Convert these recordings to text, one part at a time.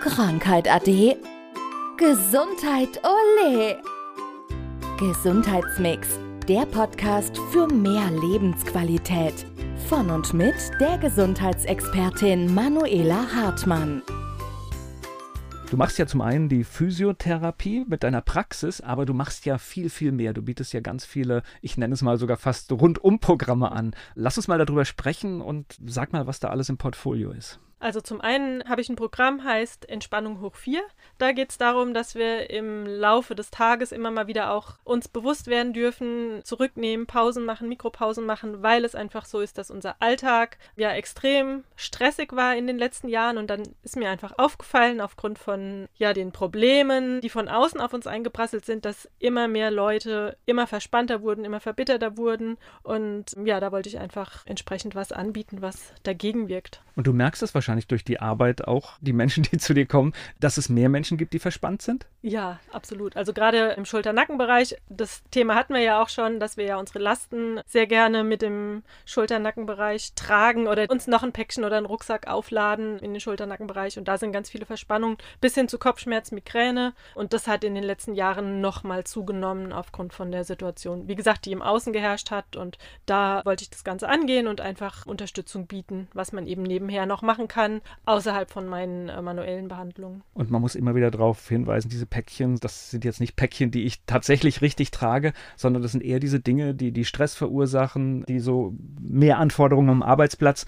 Krankheit ade. Gesundheit ole. Gesundheitsmix, der Podcast für mehr Lebensqualität. Von und mit der Gesundheitsexpertin Manuela Hartmann. Du machst ja zum einen die Physiotherapie mit deiner Praxis, aber du machst ja viel, viel mehr. Du bietest ja ganz viele, ich nenne es mal sogar fast Rundum-Programme an. Lass uns mal darüber sprechen und sag mal, was da alles im Portfolio ist. Also zum einen habe ich ein Programm, heißt Entspannung hoch 4. Da geht es darum, dass wir im Laufe des Tages immer mal wieder auch uns bewusst werden dürfen, zurücknehmen, Pausen machen, Mikropausen machen, weil es einfach so ist, dass unser Alltag ja extrem stressig war in den letzten Jahren und dann ist mir einfach aufgefallen, aufgrund von ja den Problemen, die von außen auf uns eingeprasselt sind, dass immer mehr Leute immer verspannter wurden, immer verbitterter wurden und ja, da wollte ich einfach entsprechend was anbieten, was dagegen wirkt. Und du merkst das wahrscheinlich wahrscheinlich durch die Arbeit auch, die Menschen, die zu dir kommen, dass es mehr Menschen gibt, die verspannt sind? Ja, absolut. Also gerade im Schulter-Nackenbereich, das Thema hatten wir ja auch schon, dass wir ja unsere Lasten sehr gerne mit dem Schulter-Nackenbereich tragen oder uns noch ein Päckchen oder einen Rucksack aufladen in den Schulter-Nackenbereich. Und da sind ganz viele Verspannungen bis hin zu Kopfschmerz, Migräne. Und das hat in den letzten Jahren nochmal zugenommen aufgrund von der Situation, wie gesagt, die im Außen geherrscht hat. Und da wollte ich das Ganze angehen und einfach Unterstützung bieten, was man eben nebenher noch machen kann kann, außerhalb von meinen äh, manuellen Behandlungen. Und man muss immer wieder darauf hinweisen, diese Päckchen, das sind jetzt nicht Päckchen, die ich tatsächlich richtig trage, sondern das sind eher diese Dinge, die die Stress verursachen, die so mehr Anforderungen am Arbeitsplatz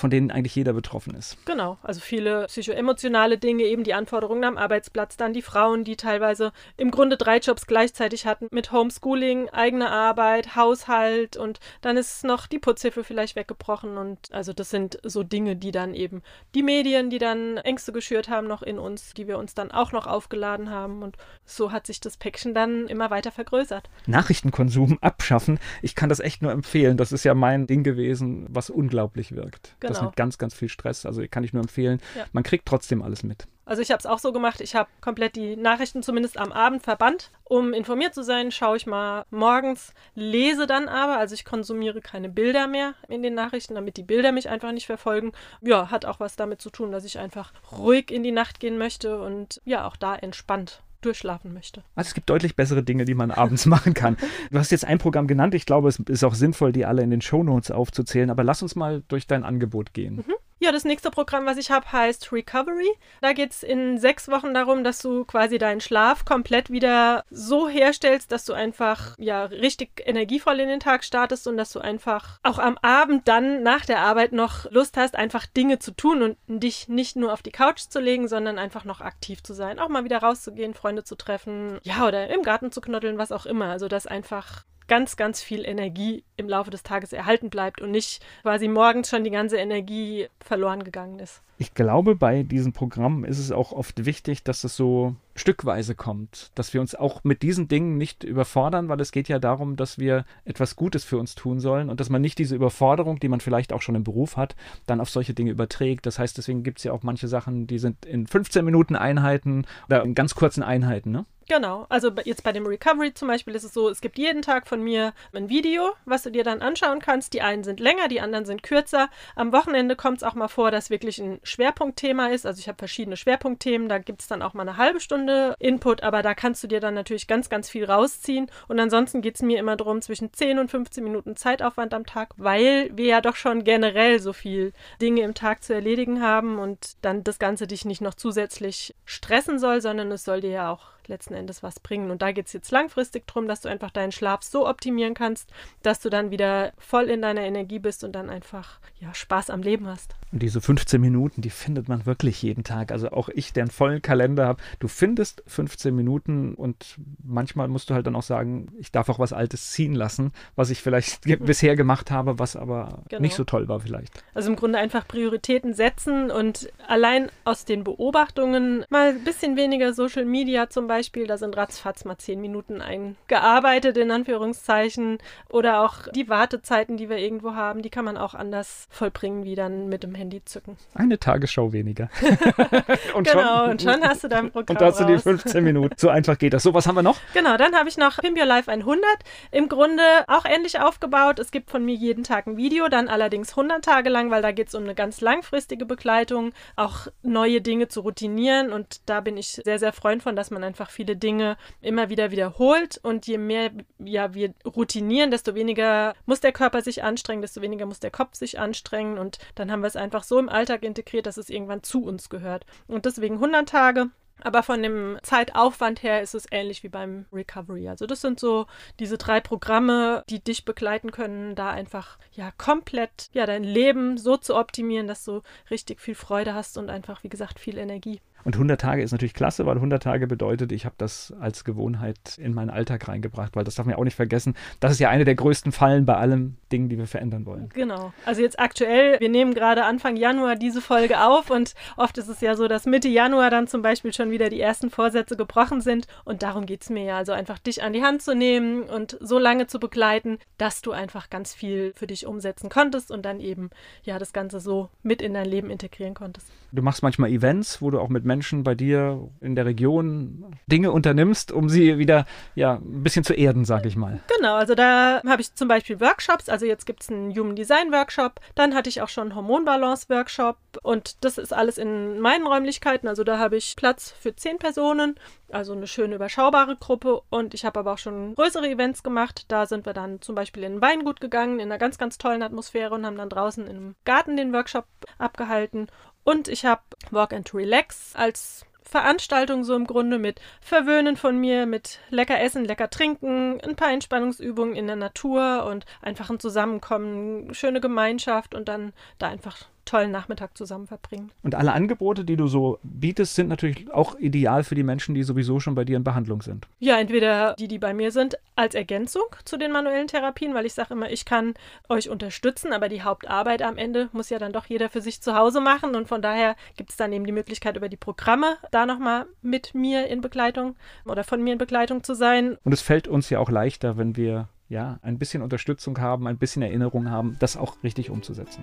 von denen eigentlich jeder betroffen ist. Genau, also viele psychoemotionale Dinge, eben die Anforderungen am Arbeitsplatz, dann die Frauen, die teilweise im Grunde drei Jobs gleichzeitig hatten mit Homeschooling, eigene Arbeit, Haushalt und dann ist noch die Putzhilfe vielleicht weggebrochen und also das sind so Dinge, die dann eben die Medien, die dann Ängste geschürt haben noch in uns, die wir uns dann auch noch aufgeladen haben und so hat sich das Päckchen dann immer weiter vergrößert. Nachrichtenkonsum abschaffen, ich kann das echt nur empfehlen, das ist ja mein Ding gewesen, was unglaublich wirkt. Genau. Das mit ganz, ganz viel Stress. Also kann ich nur empfehlen. Ja. Man kriegt trotzdem alles mit. Also ich habe es auch so gemacht. Ich habe komplett die Nachrichten zumindest am Abend verbannt. Um informiert zu sein, schaue ich mal morgens, lese dann aber. Also ich konsumiere keine Bilder mehr in den Nachrichten, damit die Bilder mich einfach nicht verfolgen. Ja, hat auch was damit zu tun, dass ich einfach ruhig in die Nacht gehen möchte und ja, auch da entspannt durchschlafen möchte. Also es gibt deutlich bessere Dinge, die man abends machen kann. Du hast jetzt ein Programm genannt. Ich glaube, es ist auch sinnvoll, die alle in den Shownotes aufzuzählen. Aber lass uns mal durch dein Angebot gehen. Mhm. Ja, das nächste Programm, was ich habe, heißt Recovery. Da geht es in sechs Wochen darum, dass du quasi deinen Schlaf komplett wieder so herstellst, dass du einfach ja richtig energievoll in den Tag startest und dass du einfach auch am Abend dann nach der Arbeit noch Lust hast, einfach Dinge zu tun und dich nicht nur auf die Couch zu legen, sondern einfach noch aktiv zu sein. Auch mal wieder rauszugehen, Freunde zu treffen, ja, oder im Garten zu knuddeln, was auch immer. Also, dass einfach ganz, ganz viel Energie im Laufe des Tages erhalten bleibt und nicht quasi morgens schon die ganze Energie verloren gegangen ist. Ich glaube, bei diesem Programm ist es auch oft wichtig, dass es so stückweise kommt, dass wir uns auch mit diesen Dingen nicht überfordern, weil es geht ja darum, dass wir etwas Gutes für uns tun sollen und dass man nicht diese Überforderung, die man vielleicht auch schon im Beruf hat, dann auf solche Dinge überträgt. Das heißt, deswegen gibt es ja auch manche Sachen, die sind in 15 Minuten Einheiten oder in ganz kurzen Einheiten, ne? Genau, also jetzt bei dem Recovery zum Beispiel ist es so, es gibt jeden Tag von mir ein Video, was du dir dann anschauen kannst. Die einen sind länger, die anderen sind kürzer. Am Wochenende kommt es auch mal vor, dass wirklich ein Schwerpunktthema ist. Also ich habe verschiedene Schwerpunktthemen, da gibt es dann auch mal eine halbe Stunde Input, aber da kannst du dir dann natürlich ganz, ganz viel rausziehen. Und ansonsten geht es mir immer darum, zwischen 10 und 15 Minuten Zeitaufwand am Tag, weil wir ja doch schon generell so viel Dinge im Tag zu erledigen haben und dann das Ganze dich nicht noch zusätzlich stressen soll, sondern es soll dir ja auch letzten Endes was bringen. Und da geht es jetzt langfristig darum, dass du einfach deinen Schlaf so optimieren kannst, dass du dann wieder voll in deiner Energie bist und dann einfach ja, Spaß am Leben hast. Und diese 15 Minuten, die findet man wirklich jeden Tag. Also auch ich, der einen vollen Kalender habe, du findest 15 Minuten und manchmal musst du halt dann auch sagen, ich darf auch was Altes ziehen lassen, was ich vielleicht mhm. bisher gemacht habe, was aber genau. nicht so toll war vielleicht. Also im Grunde einfach Prioritäten setzen und allein aus den Beobachtungen mal ein bisschen weniger Social Media zum Beispiel Beispiel, da sind ratzfatz mal zehn Minuten eingearbeitet, in Anführungszeichen. Oder auch die Wartezeiten, die wir irgendwo haben, die kann man auch anders vollbringen, wie dann mit dem Handy zücken. Eine Tagesschau weniger. und genau, schon, und schon hast du dein Programm Und hast du die 15 Minuten. So einfach geht das. So, was haben wir noch? Genau, dann habe ich noch Pimp Your Life 100. Im Grunde auch ähnlich aufgebaut. Es gibt von mir jeden Tag ein Video, dann allerdings 100 Tage lang, weil da geht es um eine ganz langfristige Begleitung, auch neue Dinge zu routinieren. Und da bin ich sehr, sehr Freund von, dass man einfach viele Dinge immer wieder wiederholt. Und je mehr ja, wir routinieren, desto weniger muss der Körper sich anstrengen, desto weniger muss der Kopf sich anstrengen. Und dann haben wir es einfach so im Alltag integriert, dass es irgendwann zu uns gehört. Und deswegen 100 Tage. Aber von dem Zeitaufwand her ist es ähnlich wie beim Recovery. Also das sind so diese drei Programme, die dich begleiten können, da einfach ja komplett ja dein Leben so zu optimieren, dass du richtig viel Freude hast und einfach wie gesagt viel Energie. Und 100 Tage ist natürlich klasse, weil 100 Tage bedeutet, ich habe das als Gewohnheit in meinen Alltag reingebracht, weil das darf man ja auch nicht vergessen. Das ist ja eine der größten Fallen bei allen Dingen, die wir verändern wollen. Genau. Also jetzt aktuell, wir nehmen gerade Anfang Januar diese Folge auf und oft ist es ja so, dass Mitte Januar dann zum Beispiel schon wieder die ersten Vorsätze gebrochen sind und darum geht es mir ja. Also einfach dich an die Hand zu nehmen und so lange zu begleiten, dass du einfach ganz viel für dich umsetzen konntest und dann eben ja das Ganze so mit in dein Leben integrieren konntest. Du machst manchmal Events, wo du auch mit Menschen bei dir in der Region Dinge unternimmst, um sie wieder ja, ein bisschen zu erden, sage ich mal. Genau, also da habe ich zum Beispiel Workshops. Also jetzt gibt es einen Human Design Workshop. Dann hatte ich auch schon einen Hormonbalance Workshop. Und das ist alles in meinen Räumlichkeiten. Also da habe ich Platz für zehn Personen. Also eine schöne überschaubare Gruppe. Und ich habe aber auch schon größere Events gemacht. Da sind wir dann zum Beispiel in ein Weingut gegangen, in einer ganz, ganz tollen Atmosphäre und haben dann draußen im Garten den Workshop abgehalten. Und ich habe Walk and Relax als Veranstaltung so im Grunde mit Verwöhnen von mir, mit lecker Essen, lecker Trinken, ein paar Entspannungsübungen in der Natur und einfach ein Zusammenkommen, schöne Gemeinschaft und dann da einfach tollen Nachmittag zusammen verbringen. Und alle Angebote, die du so bietest, sind natürlich auch ideal für die Menschen, die sowieso schon bei dir in Behandlung sind. Ja, entweder die, die bei mir sind, als Ergänzung zu den manuellen Therapien, weil ich sage immer, ich kann euch unterstützen, aber die Hauptarbeit am Ende muss ja dann doch jeder für sich zu Hause machen und von daher gibt es dann eben die Möglichkeit über die Programme da nochmal mit mir in Begleitung oder von mir in Begleitung zu sein. Und es fällt uns ja auch leichter, wenn wir ja ein bisschen Unterstützung haben, ein bisschen Erinnerung haben, das auch richtig umzusetzen.